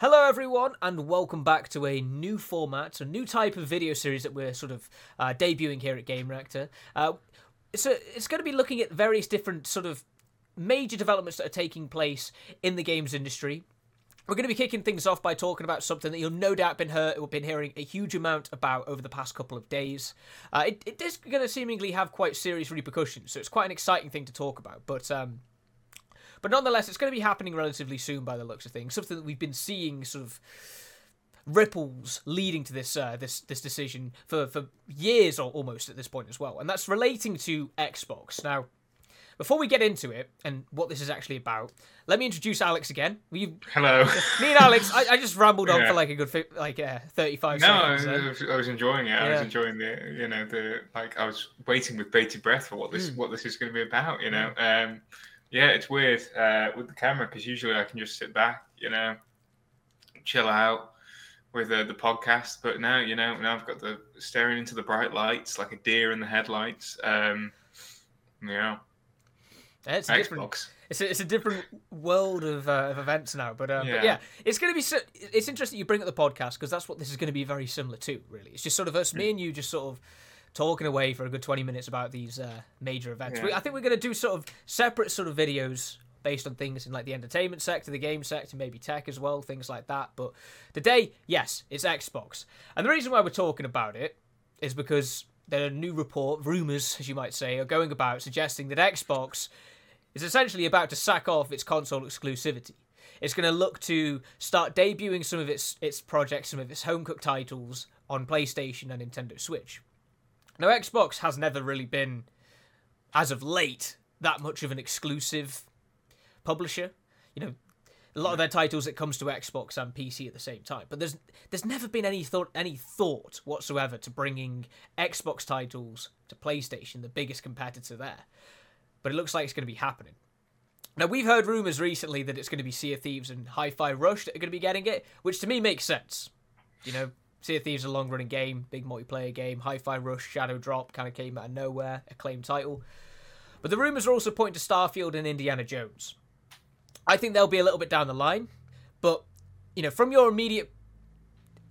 Hello, everyone, and welcome back to a new format, a new type of video series that we're sort of uh, debuting here at Gamereactor. Uh, so it's going to be looking at various different sort of major developments that are taking place in the games industry. We're going to be kicking things off by talking about something that you'll no doubt been heard, been hearing a huge amount about over the past couple of days. Uh, it, it is going to seemingly have quite serious repercussions, so it's quite an exciting thing to talk about. But um, but nonetheless, it's going to be happening relatively soon by the looks of things. Something that we've been seeing sort of ripples leading to this uh, this this decision for for years or almost at this point as well, and that's relating to Xbox. Now, before we get into it and what this is actually about, let me introduce Alex again. We, Hello. Me and Alex, I, I just rambled on Yeah. for like a good fi- like uh, thirty five No, I seconds. then. was, I was enjoying it. I was enjoying the, you know, the like I was waiting with bated breath for what this Mm. what this is going to be about. You know, um, yeah, it's weird uh, with the camera because usually I can just sit back, you know, chill out with uh, the podcast. But now, you know, now I've got the staring into the bright lights like a deer in the headlights. Um, you know, Yeah, it's a different. Xbox. It's a, it's a different world of, uh, of events now, but, um, but Yeah. yeah, it's going to be. So, it's interesting you bring up the podcast because that's what this is going to be very similar to. Really, it's just sort of us, me and you, just sort of talking away for a good twenty minutes about these uh, major events. Yeah. We, I think we're going to do sort of separate sort of videos based on things in like the entertainment sector, the game sector, maybe tech as well, things like that. But today, yes, it's Xbox, and the reason why we're talking about it is because there are new report, rumors, as you might say, are going about suggesting that Xbox is essentially about to sack off its console exclusivity. It's going to look to start debuting some of its its projects, some of its home cooked titles on PlayStation and Nintendo Switch. Now, Xbox has never really been, as of late, that much of an exclusive publisher. You know, a lot of their titles it comes to Xbox and PC at the same time. But there's there's never been any thought any thought whatsoever to bringing Xbox titles to PlayStation, the biggest competitor there. But it looks like it's going to be happening. Now we've heard rumors recently that it's going to be Sea of Thieves and Hi-Fi Rush that are going to be getting it, which to me makes sense. You know, Sea of Thieves is a long-running game, big multiplayer game. Hi-Fi Rush, Shadow Drop kind of came out of nowhere, acclaimed title. But the rumors are also pointing to Starfield and Indiana Jones. I think they'll be a little bit down the line, but you know, from your immediate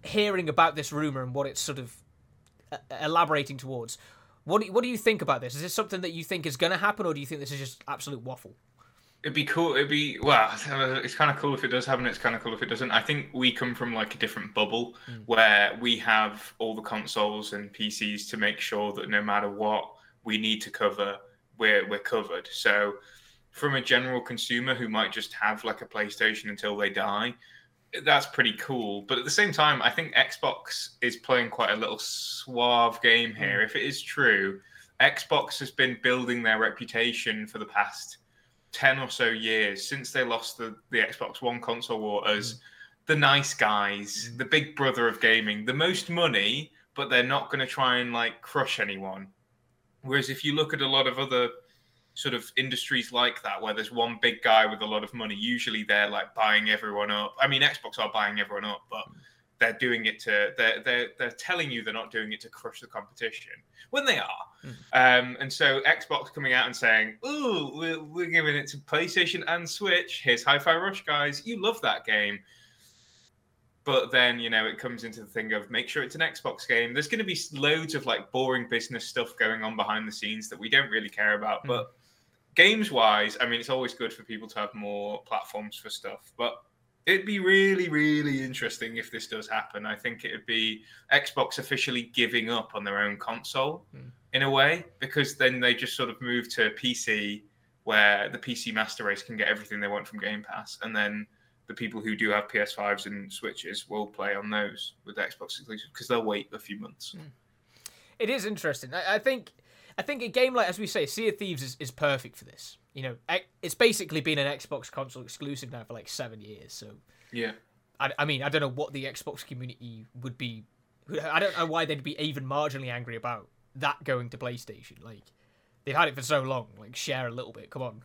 hearing about this rumor and what it's sort of uh, elaborating towards, what do you, what do you think about this? Is this something that you think is going to happen, or do you think this is just absolute waffle? It'd be cool. It'd be well. Uh, it's kind of cool if it does happen. It's kind of cool if it doesn't. I think we come from like a different bubble mm. where we have all the consoles and PCs to make sure that no matter what we need to cover, we're we're covered. So, from a general consumer who might just have like a PlayStation until they die, that's pretty cool. But at the same time, I think Xbox is playing quite a little suave game here. Mm. If it is true, Xbox has been building their reputation for the past 10 or so years since they lost the, the Xbox One console war mm. as the nice guys, mm. the big brother of gaming, the most money, but they're not going to try and like crush anyone. Whereas if you look at a lot of other sort of industries like that, where there's one big guy with a lot of money, usually they're like buying everyone up. I mean, Xbox are buying everyone up, but mm. They're doing it to they're they're they're telling you they're not doing it to crush the competition when they are. Um, and so Xbox coming out and saying, "Ooh, we're, we're giving it to PlayStation and Switch. Here's Hi-Fi Rush, guys. You love that game." But then you know it comes into the thing of make sure it's an Xbox game. There's going to be loads of like boring business stuff going on behind the scenes that we don't really care about. But games wise, I mean, it's always good for people to have more platforms for stuff. But it'd be really, really interesting if this does happen. I think it'd be Xbox officially giving up on their own console hmm. in a way, because then they just sort of move to PC, where the PC master race can get everything they want from Game Pass, and then the people who do have PS5s and Switches will play on those with Xbox exclusive because they'll wait a few months. Hmm. It is interesting. I, I think I think a game like as we say, Sea of Thieves is, is perfect for this. You know, it's basically been an Xbox console exclusive now for like seven years. So Yeah. I, I mean, I don't know what the Xbox community would be. I don't know why they'd be even marginally angry about that going to PlayStation. Like they've had it for so long. Like share a little bit. Come on.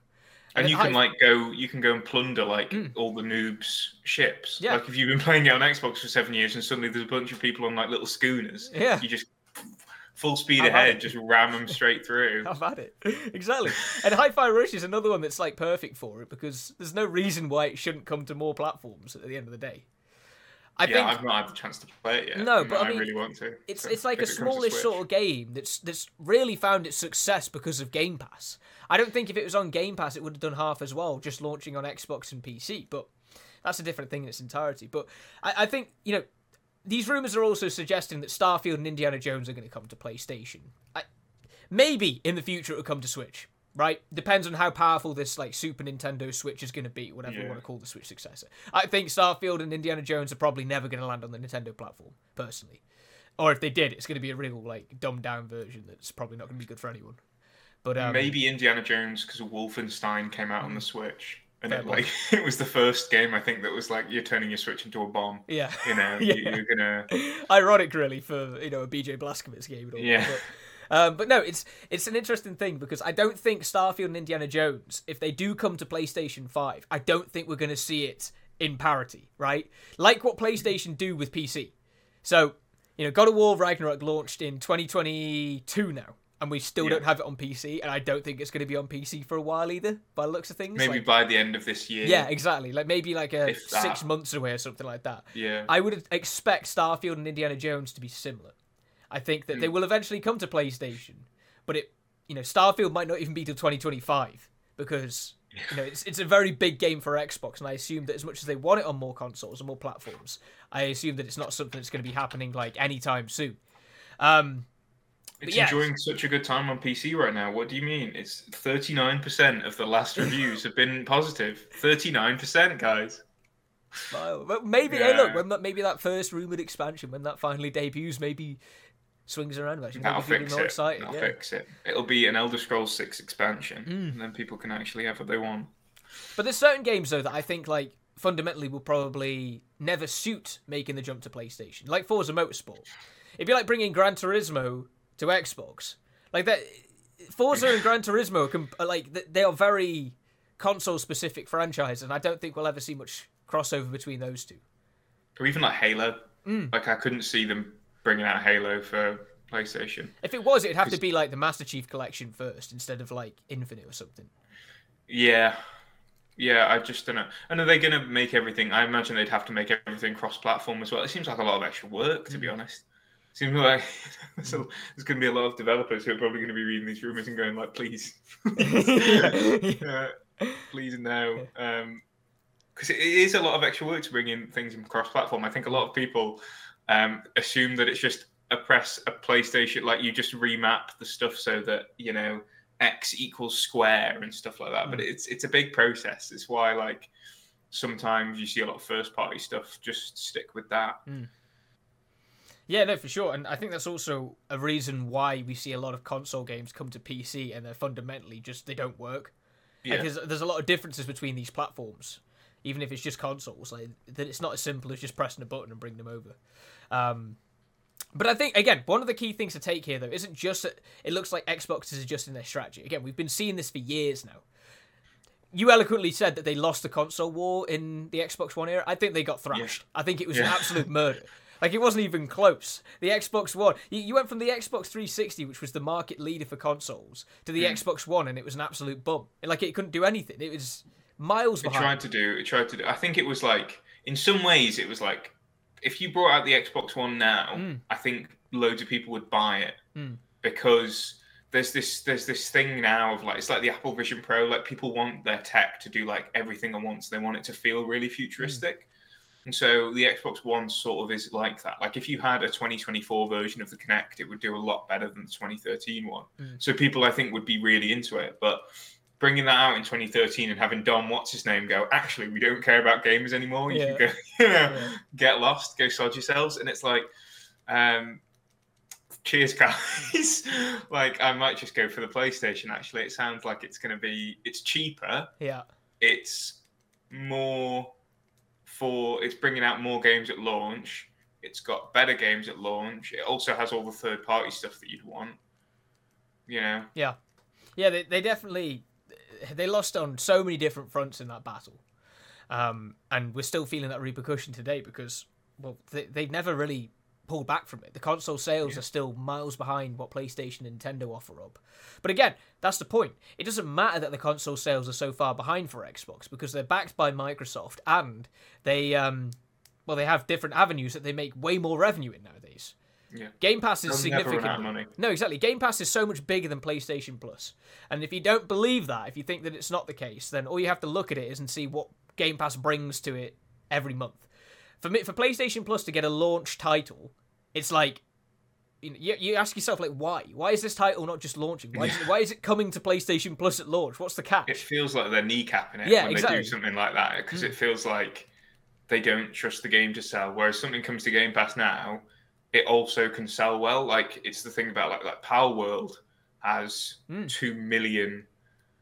And then you can like go, you can go and plunder like mm. all the noobs' ships. Yeah. Like if you've been playing it on Xbox for seven years and suddenly there's a bunch of people on like little schooners, Yeah. you just full speed I've ahead, just ram them straight through. I've had it. exactly. And Hi-Fi Rush is another one that's like perfect for it because there's no reason why it shouldn't come to more platforms at the end of the day. I yeah, think I've not had the chance to play it yet. No, but I I, really want to. it's so it's like a smallish sort of game that's that's really found its success because of Game Pass. I don't think if it was on Game Pass it would have done half as well, just launching on Xbox and PC. But that's a different thing in its entirety. But I, I think you know these rumors are also suggesting that Starfield and Indiana Jones are going to come to PlayStation. I, maybe in the future it will come to Switch. Right, depends on how powerful this like Super Nintendo Switch is going to be, whatever you want to call the Switch successor. I think Starfield and Indiana Jones are probably never going to land on the Nintendo platform, personally. Or if they did, it's going to be a real like dumbed down version that's probably not going to be good for anyone. But um, Maybe Indiana Jones because Wolfenstein came out on the Switch, and it like it was the first game I think that was like you're turning your Switch into a bomb. yeah, You know, Yeah. you, you're gonna. ironic really for you know a BJ Blazkowicz game all Yeah. But, um, but no, it's it's an interesting thing because I don't think Starfield and Indiana Jones, if they do come to PlayStation Five, I don't think we're going to see it in parity, right? Like what PlayStation do with PC. So you know, God of War Ragnarok launched in 2022 now, and we still Yeah. don't have it on PC, and I don't think it's going to be on PC for a while either, by the looks of things. Maybe Like- by the end of this year. yeah, exactly. Like maybe like a six months away or something like that. Yeah. I would expect Starfield and Indiana Jones to be similar. I think that they Hmm. will eventually come to PlayStation, but it, you know, Starfield might not even be till 2025 because you know it's it's a very big game for Xbox, and I assume that as much as they want it on more consoles and more platforms, I assume that it's not something that's going to be happening like anytime soon. Um, It's yeah. enjoying such a good time on PC right now. What do you mean? It's 39% of the last reviews have been positive. 39%, guys. well, but maybe hey, look when that maybe that first rumored expansion when that finally debuts, maybe swings around. Actually, That'll maybe fix more it. excited. That'll yeah. fix it. It'll be an Elder Scrolls 6 expansion, Mm. and then people can actually have what they want. But there's certain games though that I think like fundamentally will probably never suit making the jump to PlayStation, like Forza Motorsport. It'd be like bringing Gran Turismo to Xbox. Like that, Forza and Gran Turismo comp- are like they are very console-specific franchises, and I don't think we'll ever see much crossover between those two. Or even like Halo. Mm. Like, I couldn't see them bringing out Halo for PlayStation. If it was, it'd have to be like the Master Chief Collection first instead of like Infinite or something. Yeah. Yeah, I just don't know. And are they going to make everything? I imagine they'd have to make everything cross-platform as well. It seems like a lot of extra work, to be Mm. honest. Seems like there's, there's going to be a lot of developers who are probably going to be reading these rumors and going like, "Please, uh, please no," because it it is a lot of extra work to bring in things in cross-platform. I think a lot of people um, assume that it's just a press a PlayStation, like you just remap the stuff so that you know X equals square and stuff like that. But Mm. it's it's a big process. It's why like sometimes you see a lot of first-party stuff. Just stick with that. Yeah, no, for sure. And I think that's also a reason why we see a lot of console games come to PC and they're fundamentally just they don't work. Yeah. Because there's a lot of differences between these platforms, even if it's just consoles. Like that, it's not as simple as just pressing a button and bringing them over. Um, but I think again, one of the key things to take here though isn't just that it looks like Xbox is adjusting their strategy. Again, we've been seeing this for years now. You eloquently said that they lost the console war in the Xbox One era. I think they got thrashed. I think it was an absolute murder. Like it wasn't even close. The Xbox One, you, you went from the Xbox 360, which was the market leader for consoles, to the Mm. Xbox One, and it was an absolute bum. Like it couldn't do anything. It was miles It behind. tried to do. It tried to do. I think it was like in some ways it was like if you brought out the Xbox One now, Mm. I think loads of people would buy it Mm. because there's this there's this thing now of like it's like the Apple Vision Pro. Like people want their tech to do like everything at once. They want it to feel really futuristic. And so the Xbox One sort of is like that. Like if you had a 2024 version of the Kinect, it would do a lot better than the 2013 one. Mm. So people I think would be really into it. But bringing that out in 2013 and having Don what's his name, go, actually, we don't care about gamers anymore. You Yeah. can go, you know, Yeah. get lost, go sod yourselves. And it's like, um, cheers, guys. like, I might just go for the PlayStation, actually. It sounds like it's going to be, it's cheaper. Yeah. It's more for, it's bringing out more games at launch. It's got better games at launch. It also has all the third party stuff that you'd want. You know, Yeah, yeah. they, they definitely they lost on so many different fronts in that battle, um, and we're still feeling that repercussion today because well they they've never really pulled back from it. The console sales Yeah. are still miles behind what PlayStation and Nintendo offer up. But again, that's the point. It doesn't matter that the console sales are so far behind for Xbox because they're backed by Microsoft and they um well, they have different avenues that they make way more revenue in nowadays. Yeah. Game Pass is They'll never run out of significantly money. no, exactly. Game Pass is so much bigger than PlayStation Plus. Plus, and if you don't believe that, if you think that it's not the case, then all you have to look at it is and see what Game Pass brings to it every month. For me, for PlayStation Plus to get a launch title, it's like you, you, ask yourself like why? Why is this title not just launching? Why is, it, why is it coming to PlayStation Plus at launch? What's the catch? It feels like they're kneecapping it Yeah, when exactly. they do something like that because it feels like they don't trust the game to sell. Whereas something comes to Game Pass now, it also can sell well. Like it's the thing about like like Palworld has Mm. two million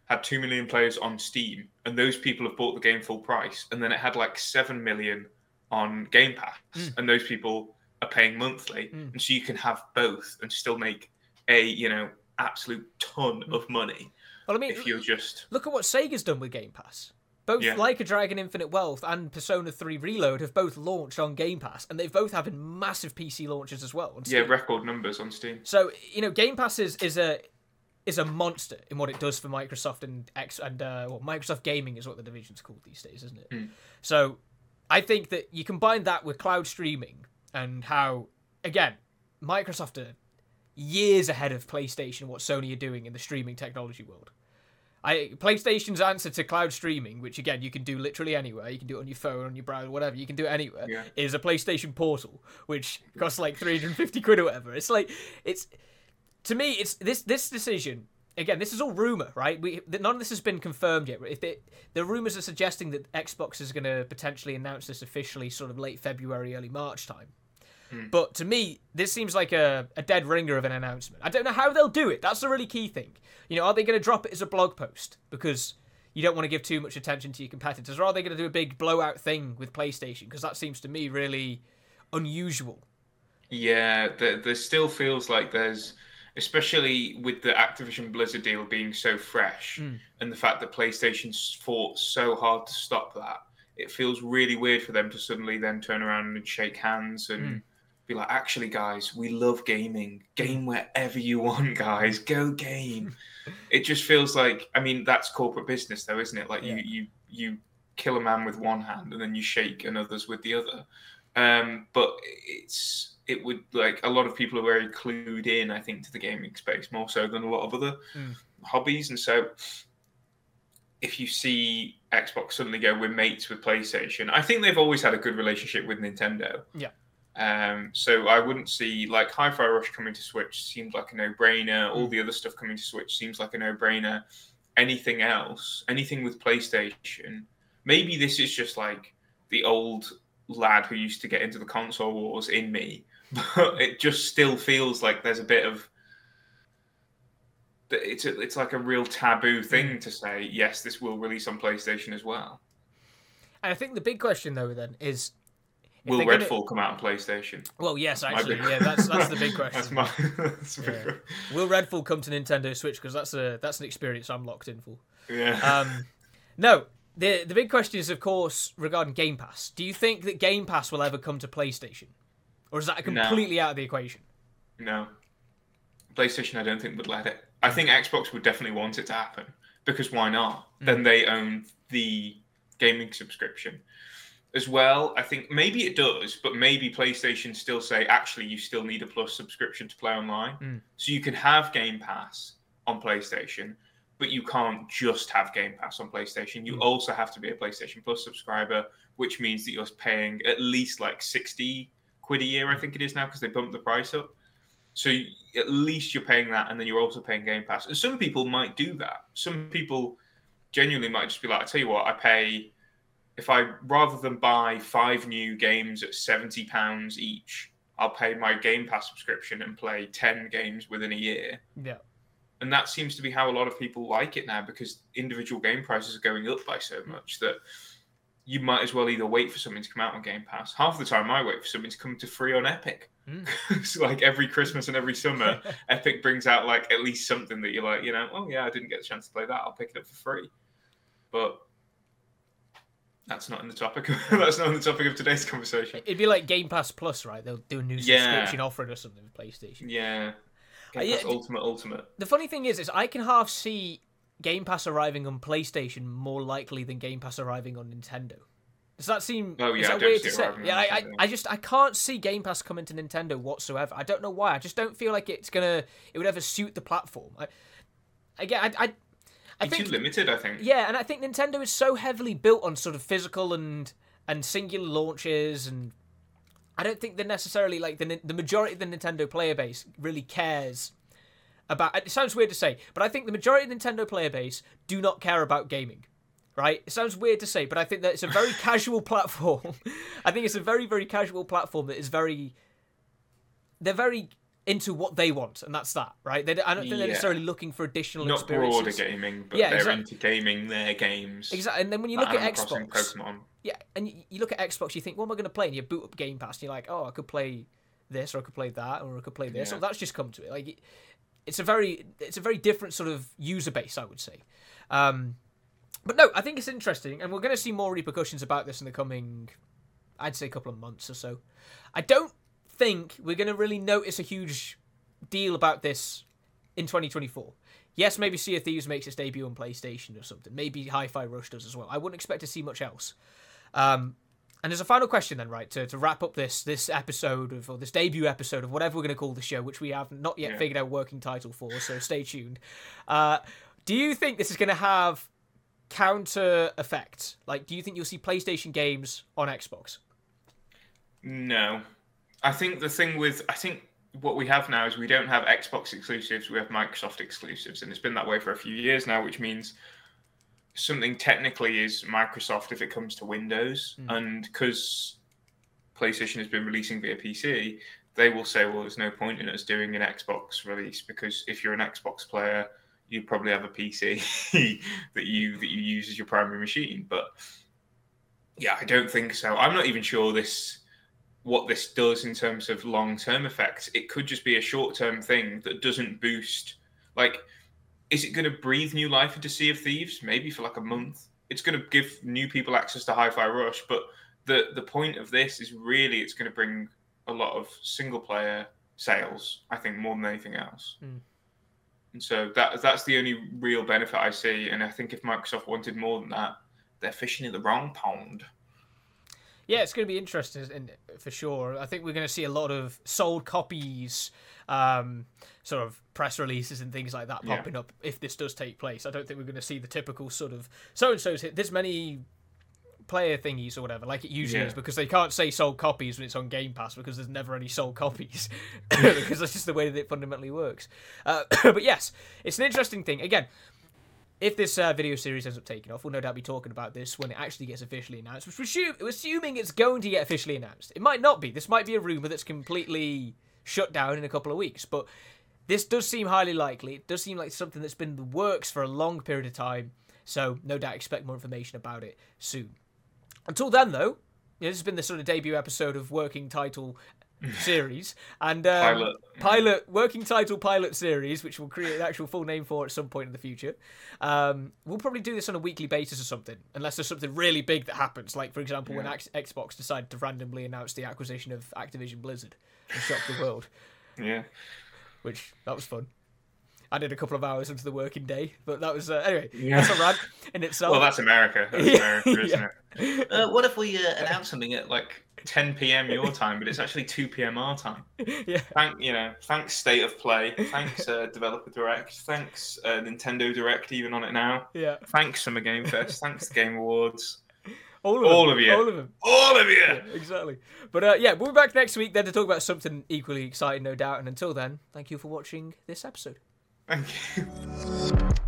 had two million players on Steam, and those people have bought the game full price, and then it had like seven million on Game Pass, Mm. and those people are paying monthly, Mm. and so you can have both and still make a you know absolute ton Hmm. of money well, I mean, if you're just Look at what Sega's done with Game Pass. Both Yeah. Like a Dragon Infinite Wealth and Persona 3 Reload have both launched on Game Pass, and they've both having massive PC launches as well. Yeah, record numbers on Steam. So you know, Game Pass is, is a is a monster in what it does for Microsoft and X and uh, well, Microsoft Gaming is what the division's called these days, isn't it? Mm. So I think that you combine that with cloud streaming and how again Microsoft are years ahead of PlayStation what Sony are doing in the streaming technology world. I PlayStation's answer to cloud streaming, which again you can do literally anywhere, you can do it on your phone, on your browser, whatever, you can do it anywhere, Yeah. is a PlayStation Portal, which costs like 350 quid or whatever. It's like it's to me, it's this this decision. Again, this is all rumor, right? We none of this has been confirmed yet. If they, the rumors are suggesting that Xbox is going to potentially announce this officially, sort of late February, early March time. But to me, this seems like a, a dead ringer of an announcement. I don't know how they'll do it. That's the really key thing. You know, are they going to drop it as a blog post because you don't want to give too much attention to your competitors, or are they going to do a big blowout thing with PlayStation? Because that seems to me really unusual. Yeah, there, there still feels like there's, especially with the Activision Blizzard deal being so fresh, Mm. and the fact that PlayStation fought so hard to stop that, it feels really weird for them to suddenly then turn around and shake hands and Mm. Be like, actually, guys, we love gaming. Game wherever you want, guys. Go game. it just feels like, I mean, that's corporate business, though, isn't it? Like Yeah. you, you, you kill a man with one hand and then you shake another's with the other. Um, but it's it would like a lot of people are very clued in, I think, to the gaming space more so than a lot of other Mm. hobbies. And so, if you see Xbox suddenly go, we're mates with PlayStation, I think they've always had a good relationship with Nintendo. Yeah. Um, so I wouldn't see like Hi-Fi Rush coming to Switch seems like a no-brainer. All Mm. the other stuff coming to Switch seems like a no-brainer. Anything else, anything with PlayStation, maybe this is just like the old lad who used to get into the console wars in me, but it just still feels like there's a bit of it's a, it's like a real taboo thing to say yes this will release on PlayStation as well. And I think the big question though then is if Will they're gonna- Redfall come out on PlayStation? Well, yes, actually, big- yeah, that's that's the big question. that's my. That's a big Will Redfall come to Nintendo Switch? Because that's a that's an experience I'm locked in for. Yeah. Um, no, the the big question is, of course, regarding Game Pass. Do you think that Game Pass will ever come to PlayStation, or is that No. completely out of the equation? No. PlayStation, I don't think would let it. I think Xbox would definitely want it to happen because why not? Then they own the gaming subscription. As well, I think maybe it does, but maybe PlayStation still say actually you still need a Plus subscription to play online. Mm. So you can have Game Pass on PlayStation, but you can't just have Game Pass on PlayStation. You Mm. also have to be a PlayStation Plus subscriber, which means that you're paying at least like 60 quid a year, I think it is now, because they bumped the price up. So you- at least you're paying that, and then you're also paying Game Pass. And some people might do that. Some people genuinely might just be like, I tell you what, I pay if I rather than buy five new games at seventy pounds each, I'll pay my Game Pass subscription and play ten games within a year. Yeah. And that seems to be how a lot of people like it now because individual game prices are going up by so much that you might as well either wait for something to come out on Game Pass. Half the time, I wait for something to come to free on Epic. Mm. it's like every Christmas and every summer, Epic brings out like at least something that you're like, you know, oh yeah, I didn't get a chance to play that. I'll pick it up for free. But that's not in the topic. that's not in the topic of today's conversation. It'd be like Game Pass Plus, right? They'll do a new Yeah. subscription offering or something with PlayStation. Yeah. Uh, Game yeah, Pass d- Ultimate, Ultimate. The funny thing is, is I can half see Game Pass arriving on PlayStation more likely than Game Pass arriving on Nintendo. Does that seem? Oh, is yeah, I don't weird see to say? Yeah, I, I, I just I can't see Game Pass coming to Nintendo whatsoever. I don't know why. I just don't feel like it's gonna it would ever suit the platform. I, again, I, I, I think too limited, I think. yeah, and I think Nintendo is so heavily built on sort of physical and and singular launches, and I don't think they're necessarily like the the majority of the Nintendo player base really cares about. It sounds weird to say, but I think the majority of the Nintendo player base do not care about gaming. Right? It sounds weird to say, but I think that it's a very casual platform. I think it's a very very casual platform that is very. They're very into what they want, and that's that, right? They, I don't think they're necessarily looking for additional Not experiences. broader gaming, but Yeah, they're exact- into gaming their games. Exactly, and then when you look at Animal Crossing, Xbox, Pokemon. yeah, and you, you look at Xbox, you think, what am I going to play? And you boot up Game Pass, and you're like, oh, I could play this, or I could play that, or I could play this, Yeah. or that's just come to it. Like, it's a very, it's a very different sort of user base, I would say. Um, but no, I think it's interesting, and we're going to see more repercussions about this in the coming, I'd say, a couple of months or so. I don't think we're going to really notice a huge deal about this in 2024. Yes, maybe Sea of Thieves makes its debut on PlayStation or something. Maybe Hi-Fi Rush does as well. I wouldn't expect to see much else. Um, and there's a final question, then, right, to, to wrap up this this episode of or this debut episode of whatever we're going to call the show, which we have not yet Yeah. figured out working title for, so stay tuned. Uh, do you think this is going to have counter effects? Like, do you think you'll see PlayStation games on Xbox? No. I think the thing with I think what we have now is we don't have Xbox exclusives, we have Microsoft exclusives, and it's been that way for a few years now, which means something technically is Microsoft if it comes to Windows, hmm. and because PlayStation has been releasing via PC, they will say, well, there's no point in us doing an Xbox release because if you're an Xbox player, you probably have a PC that you that you use as your primary machine. But yeah, I don't think so. I'm not even sure this what this does in terms of long term effects. It could just be a short term thing that doesn't boost. Like, is it going to breathe new life into Sea of Thieves? Maybe for like a month. It's going to give new people access to Hi-Fi Rush, but the the point of this is really it's going to bring a lot of single player sales. I think more than anything else. Hmm. And so that that's the only real benefit I see. And I think if Microsoft wanted more than that, they're fishing in the wrong pond. Yeah, it's going to be interesting in, for sure. I think we're going to see a lot of sold copies, um, sort of press releases and things like that Yeah. popping up if this does take place. I don't think we're going to see the typical sort of so and so's hit this many player thingies or whatever like it usually Yeah. is because they can't say sold copies when it's on Game Pass because there's never any sold copies because that's just the way that it fundamentally works. Uh, but yes, it's an interesting thing. Again, if this uh, video series ends up taking off, we'll no doubt be talking about this when it actually gets officially announced. Which we're assume- assuming it's going to get officially announced. It might not be. This might be a rumor that's completely shut down in a couple of weeks. But this does seem highly likely. It does seem like something that's been in the works for a long period of time. So no doubt expect more information about it soon. Until then, though, you know, this has been the sort of debut episode of Working Title series and um, Pilot. pilot working title pilot series, which we'll create an actual full name for at some point in the future. Um, we'll probably do this on a weekly basis or something, unless there's something really big that happens. Like for example, when X- Xbox decided to randomly announce the acquisition of Activision Blizzard and shock the world, Yeah. which that was fun. I did a couple of hours into the working day, but that was uh, anyway. Yeah. That's a rant in itself. Well, that's America. That's Yeah, America, isn't yeah. it? Uh, what if we uh, announce something at like 10 p.m. your time, but it's actually 2 p.m. our time? yeah. Thank you know, thanks State of Play, thanks uh, Developer Direct, thanks uh, Nintendo Direct, even on it now. Yeah. Thanks Summer Game Fest, thanks Game Awards, All of All them. of you. All of them. all of you. Yeah, exactly. But uh, yeah, we'll be back next week then to talk about something equally exciting, no doubt. And until then, thank you for watching this episode. Thank you.